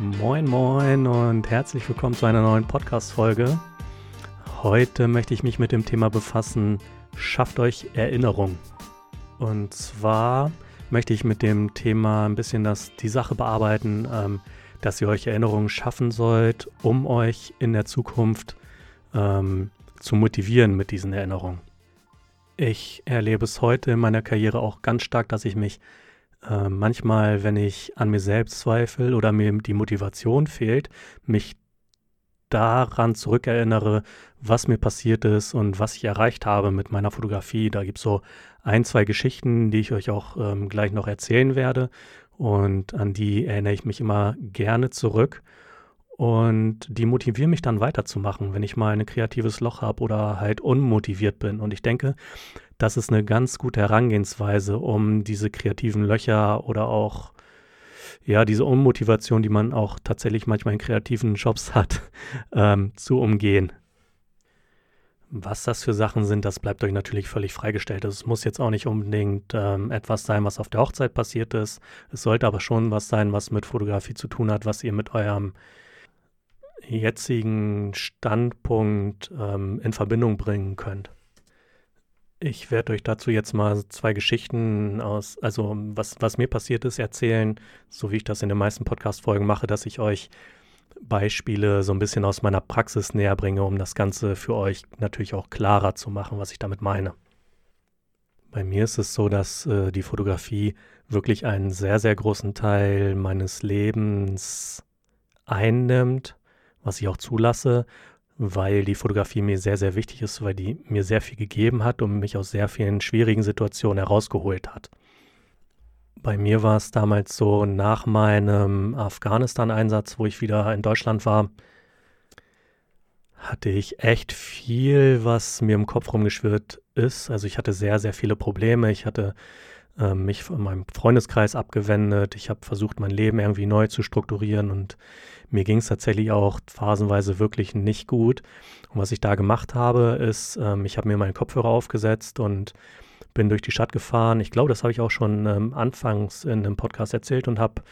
Moin, moin und herzlich willkommen zu einer neuen Podcast-Folge. Heute möchte ich mich mit dem Thema befassen: Schafft euch Erinnerung. Und zwar möchte ich mit dem Thema ein bisschen das, die Sache bearbeiten, ähm, dass ihr euch Erinnerungen schaffen sollt, um euch in der Zukunft ähm, zu motivieren mit diesen Erinnerungen. Ich erlebe es heute in meiner Karriere auch ganz stark, dass ich mich äh, manchmal, wenn ich an mir selbst zweifle oder mir die Motivation fehlt, mich daran zurückerinnere, was mir passiert ist und was ich erreicht habe mit meiner Fotografie. Da gibt es so ein, zwei Geschichten, die ich euch auch ähm, gleich noch erzählen werde. Und an die erinnere ich mich immer gerne zurück. Und die motivieren mich dann weiterzumachen, wenn ich mal ein kreatives Loch habe oder halt unmotiviert bin. Und ich denke, das ist eine ganz gute Herangehensweise, um diese kreativen Löcher oder auch ja, diese Unmotivation, die man auch tatsächlich manchmal in kreativen Jobs hat, ähm, zu umgehen. Was das für Sachen sind, das bleibt euch natürlich völlig freigestellt. Es muss jetzt auch nicht unbedingt ähm, etwas sein, was auf der Hochzeit passiert ist. Es sollte aber schon was sein, was mit Fotografie zu tun hat, was ihr mit eurem jetzigen Standpunkt ähm, in Verbindung bringen könnt. Ich werde euch dazu jetzt mal zwei Geschichten aus, also was, was mir passiert ist, erzählen, so wie ich das in den meisten Podcast-Folgen mache, dass ich euch Beispiele so ein bisschen aus meiner Praxis näher bringe, um das Ganze für euch natürlich auch klarer zu machen, was ich damit meine. Bei mir ist es so, dass äh, die Fotografie wirklich einen sehr, sehr großen Teil meines Lebens einnimmt, was ich auch zulasse weil die Fotografie mir sehr, sehr wichtig ist, weil die mir sehr viel gegeben hat und mich aus sehr vielen schwierigen Situationen herausgeholt hat. Bei mir war es damals so, nach meinem Afghanistan-Einsatz, wo ich wieder in Deutschland war, hatte ich echt viel, was mir im Kopf rumgeschwirrt ist. Also ich hatte sehr, sehr viele Probleme. Ich hatte äh, mich von meinem Freundeskreis abgewendet. Ich habe versucht, mein Leben irgendwie neu zu strukturieren und mir ging es tatsächlich auch phasenweise wirklich nicht gut. Und was ich da gemacht habe, ist, ähm, ich habe mir meinen Kopfhörer aufgesetzt und bin durch die Stadt gefahren. Ich glaube, das habe ich auch schon ähm, anfangs in einem Podcast erzählt und habe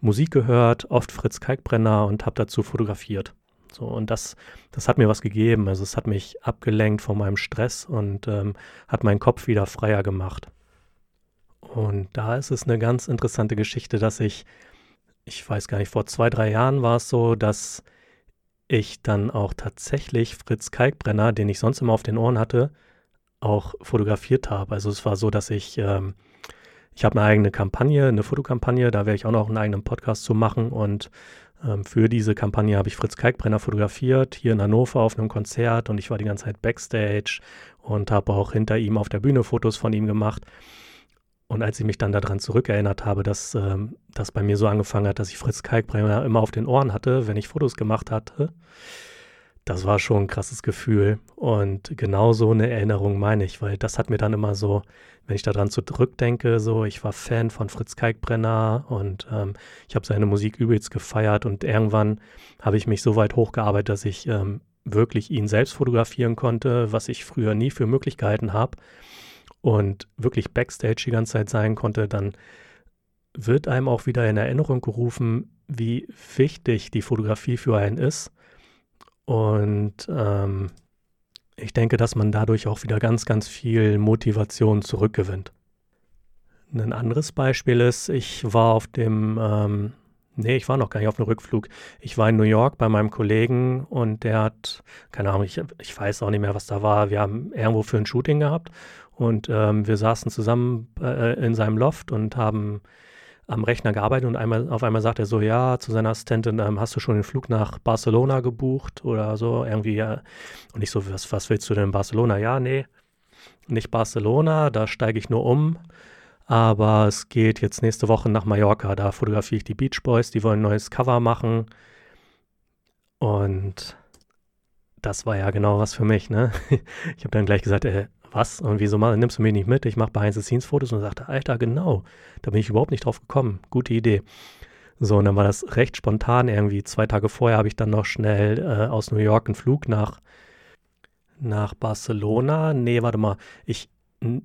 Musik gehört, oft Fritz Kalkbrenner und habe dazu fotografiert. So, und das, das hat mir was gegeben. Also es hat mich abgelenkt von meinem Stress und ähm, hat meinen Kopf wieder freier gemacht. Und da ist es eine ganz interessante Geschichte, dass ich ich weiß gar nicht, vor zwei, drei Jahren war es so, dass ich dann auch tatsächlich Fritz Kalkbrenner, den ich sonst immer auf den Ohren hatte, auch fotografiert habe. Also es war so, dass ich, ähm, ich habe eine eigene Kampagne, eine Fotokampagne, da werde ich auch noch einen eigenen Podcast zu machen und ähm, für diese Kampagne habe ich Fritz Kalkbrenner fotografiert, hier in Hannover auf einem Konzert und ich war die ganze Zeit backstage und habe auch hinter ihm auf der Bühne Fotos von ihm gemacht. Und als ich mich dann daran zurückerinnert habe, dass ähm, das bei mir so angefangen hat, dass ich Fritz Kalkbrenner immer auf den Ohren hatte, wenn ich Fotos gemacht hatte, das war schon ein krasses Gefühl. Und genau so eine Erinnerung meine ich, weil das hat mir dann immer so, wenn ich daran zurückdenke, so, ich war Fan von Fritz Kalkbrenner und ähm, ich habe seine Musik übelst gefeiert und irgendwann habe ich mich so weit hochgearbeitet, dass ich ähm, wirklich ihn selbst fotografieren konnte, was ich früher nie für Möglichkeiten habe und wirklich Backstage die ganze Zeit sein konnte, dann wird einem auch wieder in Erinnerung gerufen, wie wichtig die Fotografie für einen ist. Und ähm, ich denke, dass man dadurch auch wieder ganz, ganz viel Motivation zurückgewinnt. Ein anderes Beispiel ist, ich war auf dem, ähm, nee, ich war noch gar nicht auf dem Rückflug. Ich war in New York bei meinem Kollegen und der hat, keine Ahnung, ich, ich weiß auch nicht mehr, was da war. Wir haben irgendwo für ein Shooting gehabt und ähm, wir saßen zusammen äh, in seinem Loft und haben am Rechner gearbeitet und einmal, auf einmal sagt er so, ja, zu seiner Assistentin, ähm, hast du schon den Flug nach Barcelona gebucht oder so, irgendwie, ja. Und ich so, was, was willst du denn in Barcelona? Ja, nee, nicht Barcelona, da steige ich nur um. Aber es geht jetzt nächste Woche nach Mallorca, da fotografiere ich die Beach Boys, die wollen ein neues Cover machen. Und das war ja genau was für mich, ne? Ich habe dann gleich gesagt, äh, was? Und wieso mal, nimmst du mich nicht mit? Ich mache Behind-the-Scenes-Fotos und sagte, Alter, genau. Da bin ich überhaupt nicht drauf gekommen. Gute Idee. So, und dann war das recht spontan irgendwie. Zwei Tage vorher habe ich dann noch schnell äh, aus New York einen Flug nach, nach Barcelona. Nee, warte mal. Ich,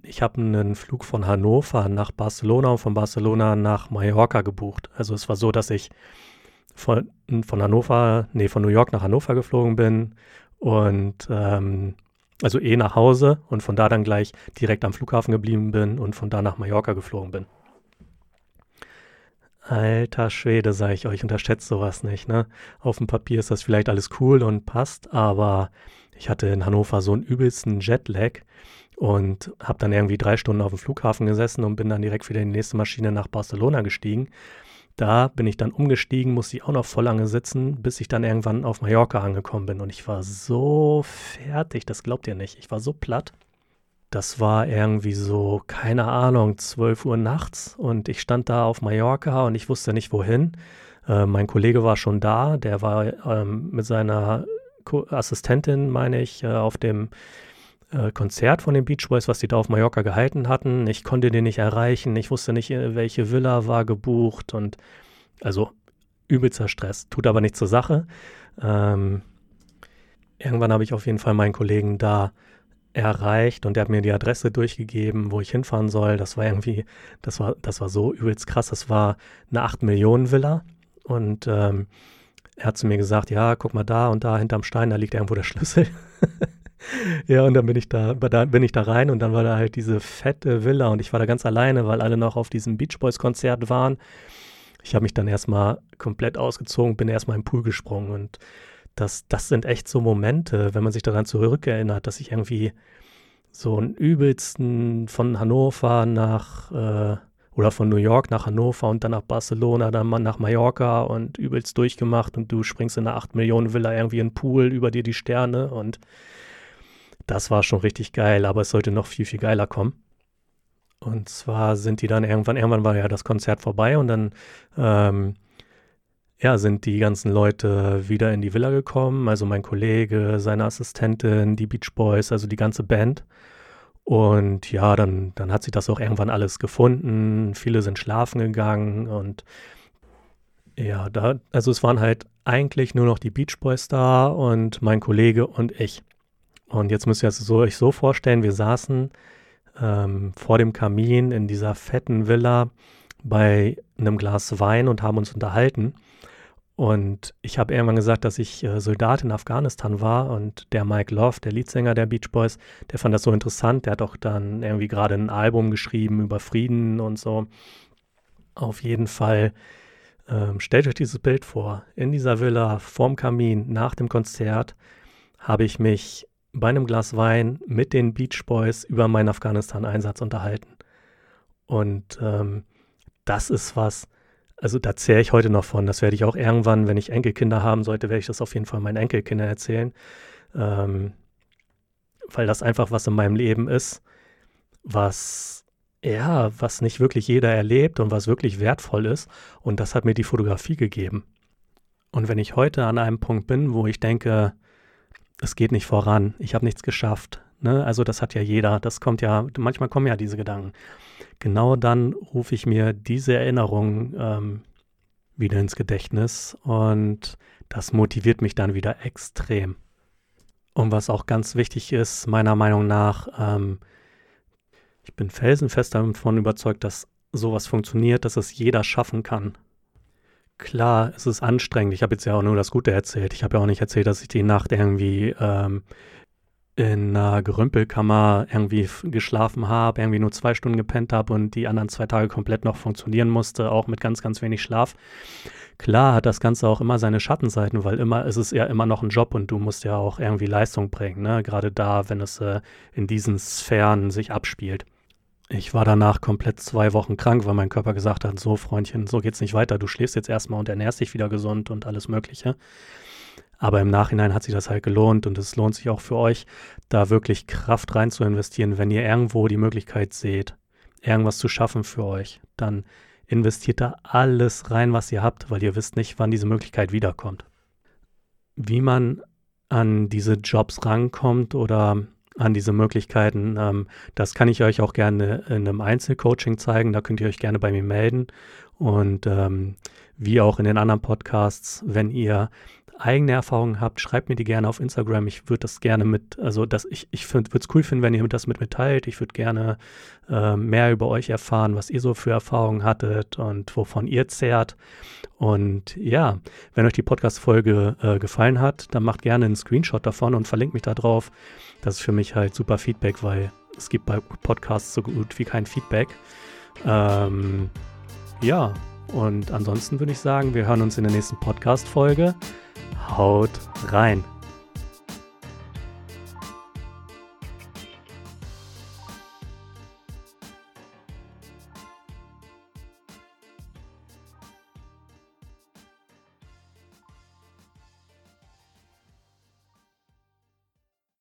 ich habe einen Flug von Hannover nach Barcelona und von Barcelona nach Mallorca gebucht. Also es war so, dass ich von, von Hannover, nee, von New York nach Hannover geflogen bin und ähm, also eh nach Hause und von da dann gleich direkt am Flughafen geblieben bin und von da nach Mallorca geflogen bin. Alter Schwede, sage ich euch, unterschätzt sowas nicht. Ne? Auf dem Papier ist das vielleicht alles cool und passt, aber ich hatte in Hannover so einen übelsten Jetlag und habe dann irgendwie drei Stunden auf dem Flughafen gesessen und bin dann direkt wieder in die nächste Maschine nach Barcelona gestiegen. Da bin ich dann umgestiegen, musste ich auch noch voll lange sitzen, bis ich dann irgendwann auf Mallorca angekommen bin. Und ich war so fertig, das glaubt ihr nicht. Ich war so platt. Das war irgendwie so, keine Ahnung, 12 Uhr nachts und ich stand da auf Mallorca und ich wusste nicht wohin. Äh, mein Kollege war schon da, der war ähm, mit seiner Ko Assistentin, meine ich, äh, auf dem äh, Konzert von den Beach Boys, was die da auf Mallorca gehalten hatten. Ich konnte den nicht erreichen, ich wusste nicht, äh, welche Villa war gebucht und also übelster Stress, tut aber nichts zur Sache. Ähm, irgendwann habe ich auf jeden Fall meinen Kollegen da erreicht und der hat mir die Adresse durchgegeben, wo ich hinfahren soll. Das war irgendwie, das war, das war so übelst krass. Das war eine 8 Millionen Villa und ähm, er hat zu mir gesagt, ja, guck mal da und da hinterm Stein, da liegt irgendwo der Schlüssel. ja, und dann bin ich da, bin ich da rein und dann war da halt diese fette Villa und ich war da ganz alleine, weil alle noch auf diesem Beach Boys Konzert waren. Ich habe mich dann erstmal komplett ausgezogen, bin erstmal im Pool gesprungen und das, das sind echt so Momente, wenn man sich daran zurückerinnert, dass ich irgendwie so einen übelsten von Hannover nach äh, oder von New York nach Hannover und dann nach Barcelona, dann mal nach Mallorca und übelst durchgemacht und du springst in eine 8 Millionen Villa irgendwie in den Pool, über dir die Sterne und das war schon richtig geil, aber es sollte noch viel, viel geiler kommen. Und zwar sind die dann irgendwann, irgendwann war ja das Konzert vorbei und dann ähm, ja, sind die ganzen Leute wieder in die Villa gekommen. Also mein Kollege, seine Assistentin, die Beach Boys, also die ganze Band. Und ja, dann, dann hat sich das auch irgendwann alles gefunden. Viele sind schlafen gegangen und ja, da, also es waren halt eigentlich nur noch die Beach Boys da und mein Kollege und ich. Und jetzt müsst ihr es so, euch so vorstellen, wir saßen ähm, vor dem Kamin in dieser fetten Villa bei einem Glas Wein und haben uns unterhalten. Und ich habe irgendwann gesagt, dass ich äh, Soldat in Afghanistan war und der Mike Love, der Leadsänger der Beach Boys, der fand das so interessant. Der hat auch dann irgendwie gerade ein Album geschrieben über Frieden und so. Auf jeden Fall ähm, stellt euch dieses Bild vor. In dieser Villa vorm Kamin nach dem Konzert habe ich mich bei einem Glas Wein mit den Beach Boys über meinen Afghanistan-Einsatz unterhalten. Und ähm, das ist was, also da zähle ich heute noch von. Das werde ich auch irgendwann, wenn ich Enkelkinder haben sollte, werde ich das auf jeden Fall meinen Enkelkindern erzählen. Ähm, weil das einfach was in meinem Leben ist, was, ja, was nicht wirklich jeder erlebt und was wirklich wertvoll ist. Und das hat mir die Fotografie gegeben. Und wenn ich heute an einem Punkt bin, wo ich denke, es geht nicht voran, ich habe nichts geschafft, ne? also das hat ja jeder, das kommt ja, manchmal kommen ja diese Gedanken genau dann rufe ich mir diese Erinnerung ähm, wieder ins Gedächtnis und das motiviert mich dann wieder extrem. Und was auch ganz wichtig ist, meiner Meinung nach, ähm, ich bin felsenfest davon überzeugt, dass sowas funktioniert, dass es jeder schaffen kann. Klar, es ist anstrengend. Ich habe jetzt ja auch nur das Gute erzählt. Ich habe ja auch nicht erzählt, dass ich die Nacht irgendwie ähm, in einer Gerümpelkammer irgendwie geschlafen habe, irgendwie nur zwei Stunden gepennt habe und die anderen zwei Tage komplett noch funktionieren musste, auch mit ganz, ganz wenig Schlaf. Klar hat das Ganze auch immer seine Schattenseiten, weil immer ist es ja immer noch ein Job und du musst ja auch irgendwie Leistung bringen, ne? gerade da, wenn es äh, in diesen Sphären sich abspielt. Ich war danach komplett zwei Wochen krank, weil mein Körper gesagt hat, so Freundchen, so geht's nicht weiter, du schläfst jetzt erstmal und ernährst dich wieder gesund und alles Mögliche. Aber im Nachhinein hat sich das halt gelohnt und es lohnt sich auch für euch, da wirklich Kraft rein zu investieren, wenn ihr irgendwo die Möglichkeit seht, irgendwas zu schaffen für euch. Dann investiert da alles rein, was ihr habt, weil ihr wisst nicht, wann diese Möglichkeit wiederkommt. Wie man an diese Jobs rankommt oder an diese Möglichkeiten, ähm, das kann ich euch auch gerne in einem Einzelcoaching zeigen. Da könnt ihr euch gerne bei mir melden. Und ähm, wie auch in den anderen Podcasts, wenn ihr eigene Erfahrungen habt, schreibt mir die gerne auf Instagram. Ich würde das gerne mit, also das, ich, ich würde es cool finden, wenn ihr das mit mir teilt. Ich würde gerne äh, mehr über euch erfahren, was ihr so für Erfahrungen hattet und wovon ihr zehrt. Und ja, wenn euch die Podcast-Folge äh, gefallen hat, dann macht gerne einen Screenshot davon und verlinkt mich da drauf. Das ist für mich halt super Feedback, weil es gibt bei Podcasts so gut wie kein Feedback. Ähm, ja, und ansonsten würde ich sagen, wir hören uns in der nächsten Podcast-Folge. Haut rein!